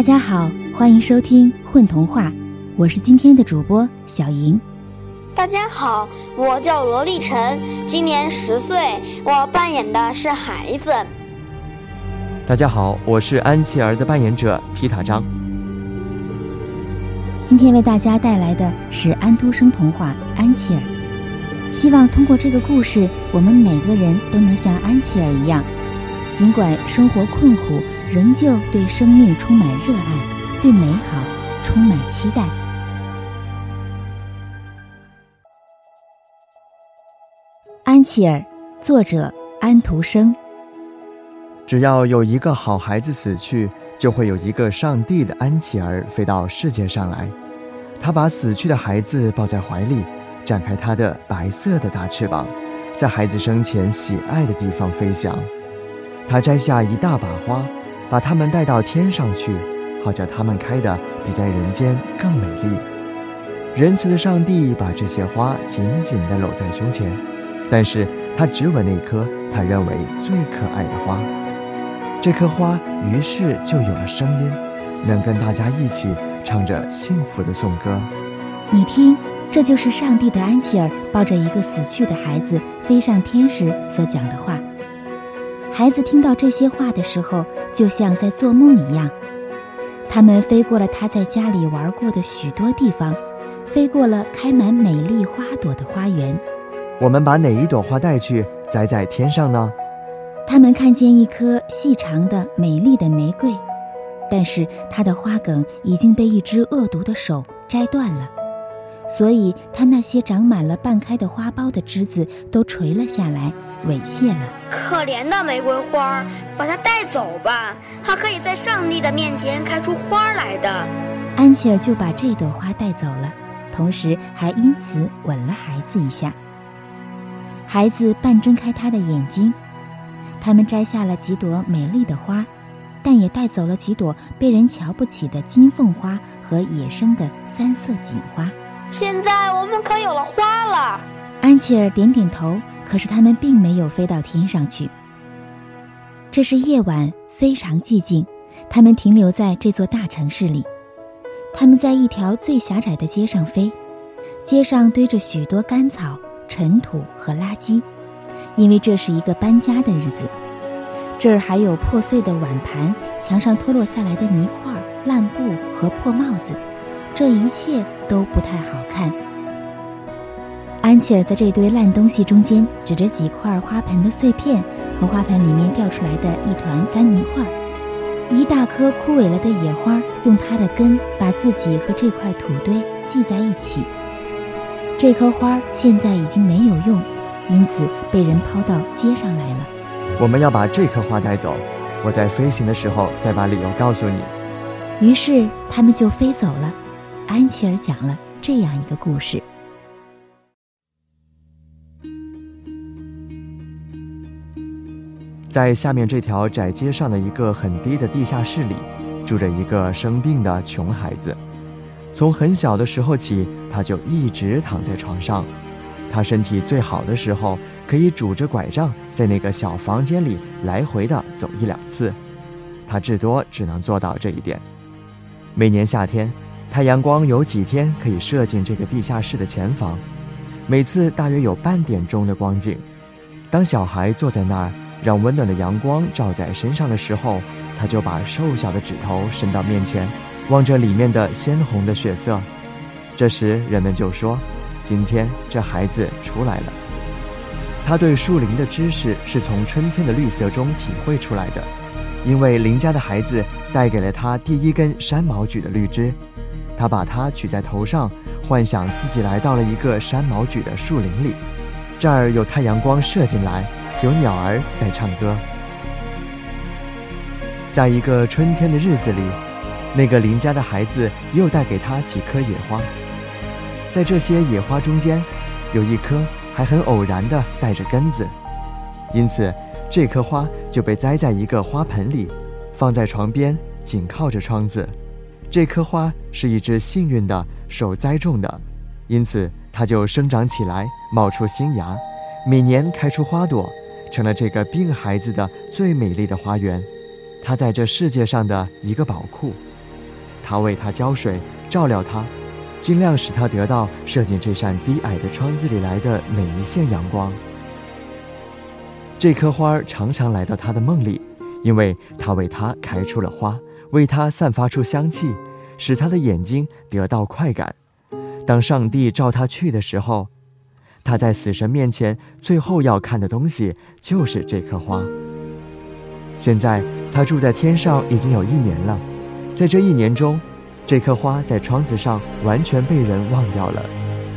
大家好，欢迎收听《混童话》，我是今天的主播小莹。大家好，我叫罗立晨，今年十岁，我扮演的是孩子。大家好，我是安琪儿的扮演者皮塔张。今天为大家带来的是安徒生童话《安琪儿》，希望通过这个故事，我们每个人都能像安琪儿一样，尽管生活困苦。仍旧对生命充满热爱，对美好充满期待。安琪儿，作者安徒生。只要有一个好孩子死去，就会有一个上帝的安琪儿飞到世界上来。他把死去的孩子抱在怀里，展开他的白色的大翅膀，在孩子生前喜爱的地方飞翔。他摘下一大把花。把他们带到天上去，好叫他们开的比在人间更美丽。仁慈的上帝把这些花紧紧地搂在胸前，但是他只吻那颗他认为最可爱的花。这棵花于是就有了声音，能跟大家一起唱着幸福的颂歌。你听，这就是上帝的安琪儿抱着一个死去的孩子飞上天时所讲的话。孩子听到这些话的时候，就像在做梦一样。他们飞过了他在家里玩过的许多地方，飞过了开满美丽花朵的花园。我们把哪一朵花带去栽在天上呢？他们看见一颗细长的美丽的玫瑰，但是它的花梗已经被一只恶毒的手摘断了，所以他那些长满了半开的花苞的枝子都垂了下来。猥亵了，可怜的玫瑰花，把它带走吧，它可以在上帝的面前开出花来的。安琪儿就把这朵花带走了，同时还因此吻了孩子一下。孩子半睁开他的眼睛，他们摘下了几朵美丽的花，但也带走了几朵被人瞧不起的金凤花和野生的三色堇花。现在我们可有了花了。安琪儿点点头。可是他们并没有飞到天上去。这是夜晚，非常寂静。他们停留在这座大城市里。他们在一条最狭窄的街上飞，街上堆着许多干草、尘土和垃圾，因为这是一个搬家的日子。这儿还有破碎的碗盘，墙上脱落下来的泥块、烂布和破帽子，这一切都不太好看。安琪儿在这堆烂东西中间指着几块花盆的碎片和花盆里面掉出来的一团干泥块，一大棵枯萎了的野花用它的根把自己和这块土堆系在一起。这棵花现在已经没有用，因此被人抛到街上来了。我们要把这棵花带走，我在飞行的时候再把理由告诉你。于是他们就飞走了。安琪儿讲了这样一个故事。在下面这条窄街上的一个很低的地下室里，住着一个生病的穷孩子。从很小的时候起，他就一直躺在床上。他身体最好的时候，可以拄着拐杖在那个小房间里来回的走一两次。他至多只能做到这一点。每年夏天，太阳光有几天可以射进这个地下室的前房，每次大约有半点钟的光景。当小孩坐在那儿。让温暖的阳光照在身上的时候，他就把瘦小的指头伸到面前，望着里面的鲜红的血色。这时人们就说：“今天这孩子出来了。”他对树林的知识是从春天的绿色中体会出来的，因为邻家的孩子带给了他第一根山毛榉的绿枝。他把它举在头上，幻想自己来到了一个山毛榉的树林里，这儿有太阳光射进来。有鸟儿在唱歌。在一个春天的日子里，那个邻家的孩子又带给他几颗野花。在这些野花中间，有一颗还很偶然的带着根子，因此这颗花就被栽在一个花盆里，放在床边，紧靠着窗子。这棵花是一只幸运的手栽种的，因此它就生长起来，冒出新芽，每年开出花朵。成了这个病孩子的最美丽的花园，它在这世界上的一个宝库，他为它浇水，照料它，尽量使它得到射进这扇低矮的窗子里来的每一线阳光。这棵花常常来到他的梦里，因为他为它开出了花，为它散发出香气，使他的眼睛得到快感。当上帝召他去的时候，他在死神面前最后要看的东西就是这棵花。现在他住在天上已经有一年了，在这一年中，这棵花在窗子上完全被人忘掉了，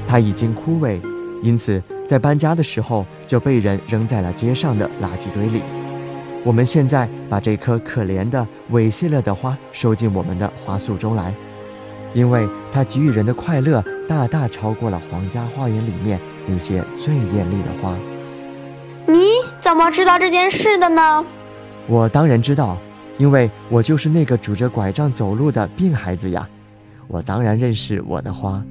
它已经枯萎，因此在搬家的时候就被人扔在了街上的垃圾堆里。我们现在把这棵可怜的猥亵了的花收进我们的花束中来。因为它给予人的快乐大大超过了皇家花园里面那些最艳丽的花。你怎么知道这件事的呢？我当然知道，因为我就是那个拄着拐杖走路的病孩子呀。我当然认识我的花。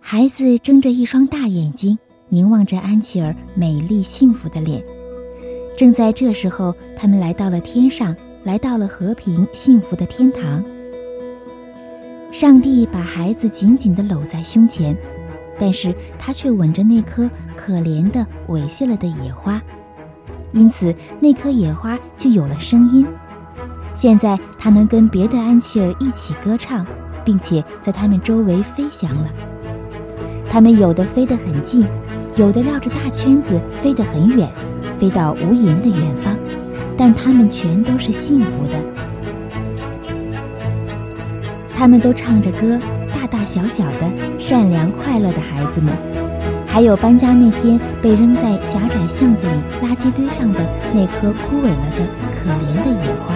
孩子睁着一双大眼睛，凝望着安琪儿美丽幸福的脸。正在这时候，他们来到了天上。来到了和平幸福的天堂。上帝把孩子紧紧地搂在胸前，但是他却吻着那颗可怜的猥亵了的野花，因此那颗野花就有了声音。现在它能跟别的安琪儿一起歌唱，并且在他们周围飞翔了。他们有的飞得很近，有的绕着大圈子飞得很远，飞到无垠的远方。但他们全都是幸福的，他们都唱着歌，大大小小的，善良快乐的孩子们，还有搬家那天被扔在狭窄巷子里垃圾堆上的那棵枯萎了的可怜的野花，